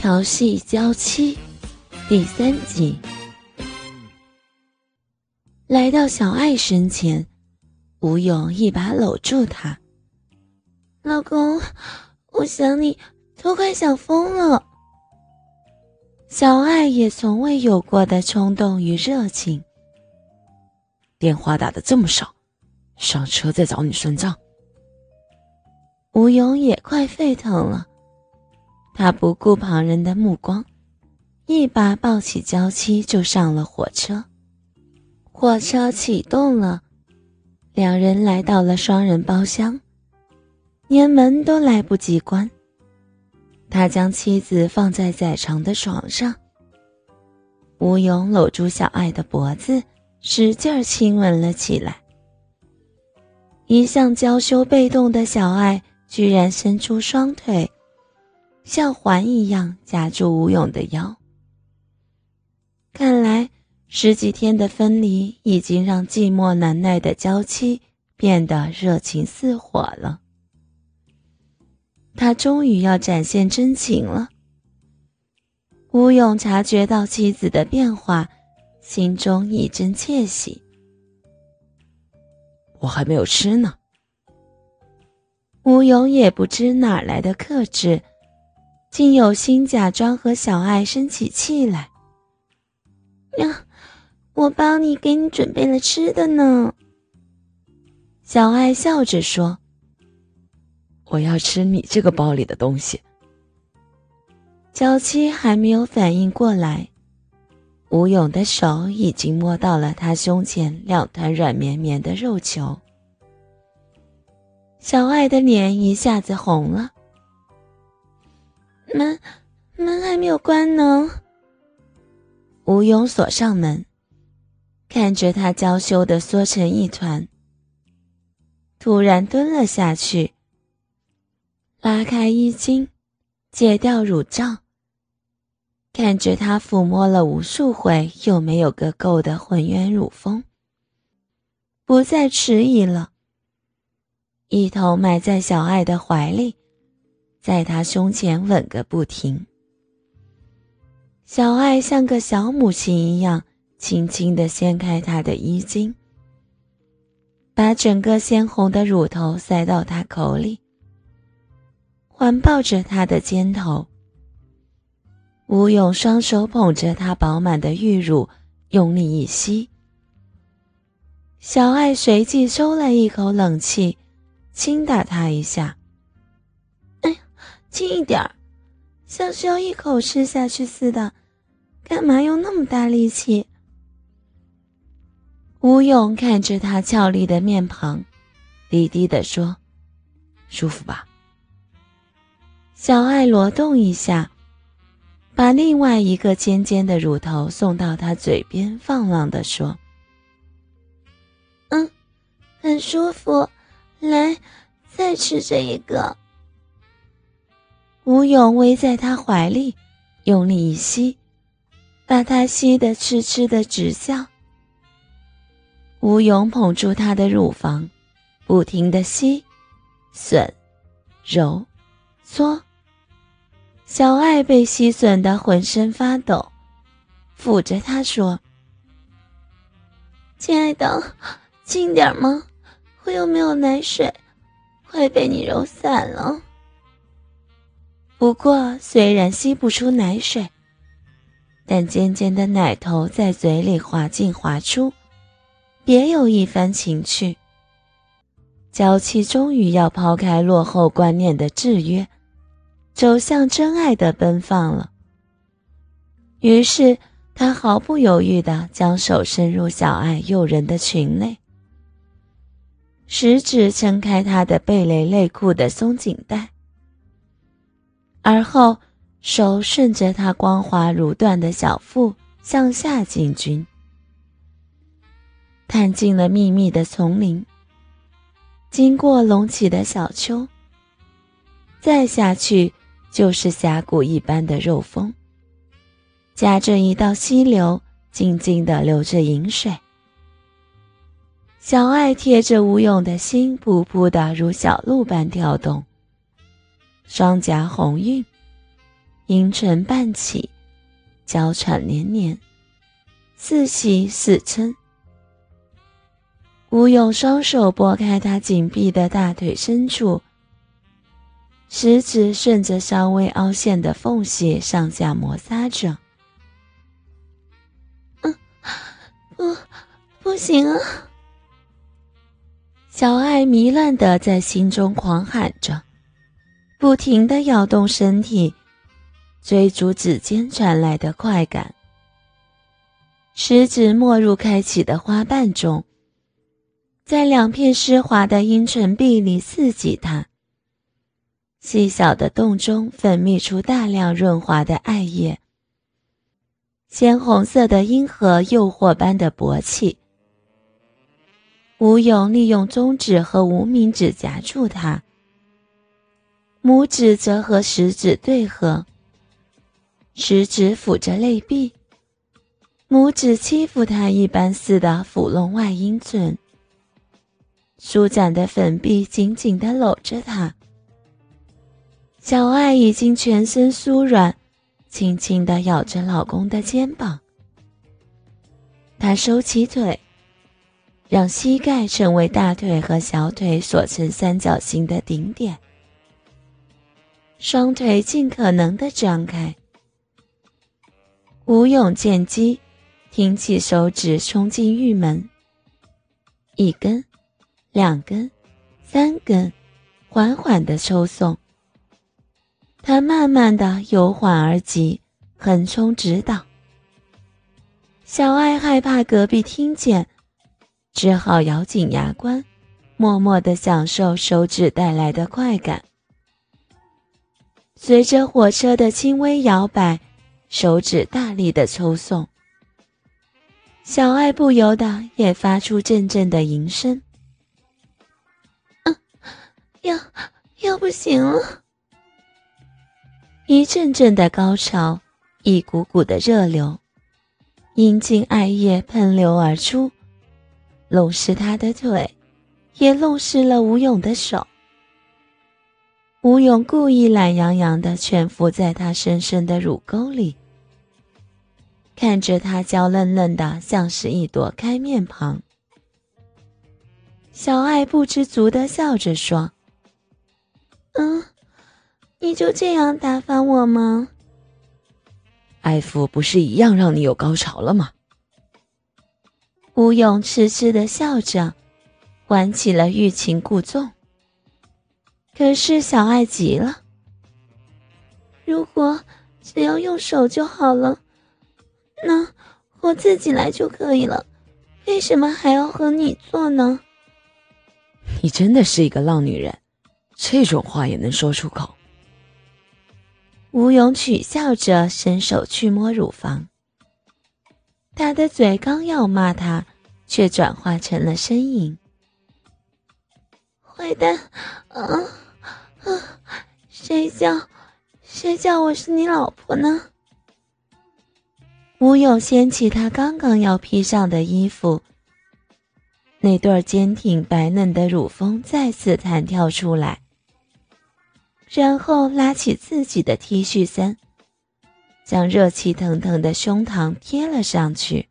调戏娇妻第三集。来到小爱身前，吴勇一把搂住她：“老公，我想你都快想疯了。”小爱也从未有过的冲动与热情。电话打的这么少，上车再找你算账。吴勇也快沸腾了。他不顾旁人的目光，一把抱起娇妻就上了火车。火车启动了，两人来到了双人包厢，连门都来不及关。他将妻子放在窄长的床上，吴勇搂住小爱的脖子，使劲亲吻了起来。一向娇羞被动的小爱，居然伸出双腿。像环一样夹住吴勇的腰。看来十几天的分离已经让寂寞难耐的娇妻变得热情似火了。他终于要展现真情了。吴勇察觉到妻子的变化，心中一阵窃喜。我还没有吃呢。吴勇也不知哪来的克制。竟有心假装和小爱生起气来。呀，我帮你给你准备了吃的呢。小爱笑着说：“我要吃你这个包里的东西。”娇妻还没有反应过来，吴勇的手已经摸到了他胸前两团软绵绵的肉球。小爱的脸一下子红了。门门还没有关呢。吴勇锁上门，看着他娇羞的缩成一团，突然蹲了下去，拉开衣襟，解掉乳罩，看着他抚摸了无数回又没有个够的浑圆乳峰，不再迟疑了，一头埋在小爱的怀里。在他胸前吻个不停，小爱像个小母亲一样，轻轻地掀开他的衣襟，把整个鲜红的乳头塞到他口里，环抱着他的肩头。吴勇双手捧着他饱满的玉乳，用力一吸，小爱随即收了一口冷气，轻打他一下。轻一点儿，像是要一口吃下去似的，干嘛用那么大力气？吴勇看着他俏丽的面庞，低低的说：“舒服吧？”小爱挪动一下，把另外一个尖尖的乳头送到他嘴边，放浪的说：“嗯，很舒服，来，再吃这一个。”吴勇偎在他怀里，用力一吸，把他吸得痴痴的直笑。吴勇捧住他的乳房，不停的吸、吮、揉、搓。小爱被吸吮的浑身发抖，抚着他说：“亲爱的，轻点吗？我又没有奶水，快被你揉散了。”不过，虽然吸不出奶水，但尖尖的奶头在嘴里滑进滑出，别有一番情趣。娇妻终于要抛开落后观念的制约，走向真爱的奔放了。于是，他毫不犹豫地将手伸入小爱诱人的裙内，食指撑开她的蓓蕾内裤的松紧带。而后，手顺着她光滑如缎的小腹向下进军，探进了密密的丛林。经过隆起的小丘，再下去就是峡谷一般的肉峰，夹着一道溪流，静静的流着饮水。小爱贴着吴勇的心，噗噗的如小鹿般跳动。双颊红晕，阴唇半起，娇喘连连，似喜似嗔。吴勇双手拨开他紧闭的大腿深处，食指顺着稍微凹陷的缝隙上下摩擦着。嗯，不，不行啊！小爱迷乱的在心中狂喊着，不停的摇动身体，追逐指尖传来的快感。食指没入开启的花瓣中。在两片湿滑的阴唇壁里刺激它，细小的洞中分泌出大量润滑的艾叶，鲜红色的阴核诱惑般的勃起。吴勇利用中指和无名指夹住它，拇指则和食指对合，食指抚着肋臂，拇指欺负他一般似的抚弄外阴唇。舒展的粉臂紧紧地搂着他，小爱已经全身酥软，轻轻地咬着老公的肩膀。她收起腿，让膝盖成为大腿和小腿所呈三角形的顶点，双腿尽可能的张开。吴勇见机，挺起手指冲进玉门，一根。两根，三根，缓缓的抽送。他慢慢的由缓而急，横冲直捣。小爱害怕隔壁听见，只好咬紧牙关，默默的享受手指带来的快感。随着火车的轻微摇摆，手指大力的抽送，小爱不由得也发出阵阵的吟声。要要不行了！一阵阵的高潮，一股股的热流，阴茎艾叶喷流而出，弄湿他的腿，也弄湿了吴勇的手。吴勇故意懒洋洋地蜷伏在他深深的乳沟里，看着他娇嫩嫩的，像是一朵开面庞。小爱不知足的笑着说。嗯，你就这样打发我吗？爱抚不是一样让你有高潮了吗？吴勇痴痴地笑着，玩起了欲擒故纵。可是小爱急了，如果只要用手就好了，那我自己来就可以了，为什么还要和你做呢？你真的是一个浪女人。这种话也能说出口？吴勇取笑着，伸手去摸乳房。他的嘴刚要骂他，却转化成了呻吟：“坏蛋！啊啊！谁叫谁叫我是你老婆呢？”吴勇掀起他刚刚要披上的衣服，那对坚挺白嫩的乳峰再次弹跳出来。然后拉起自己的 T 恤衫，将热气腾腾的胸膛贴了上去。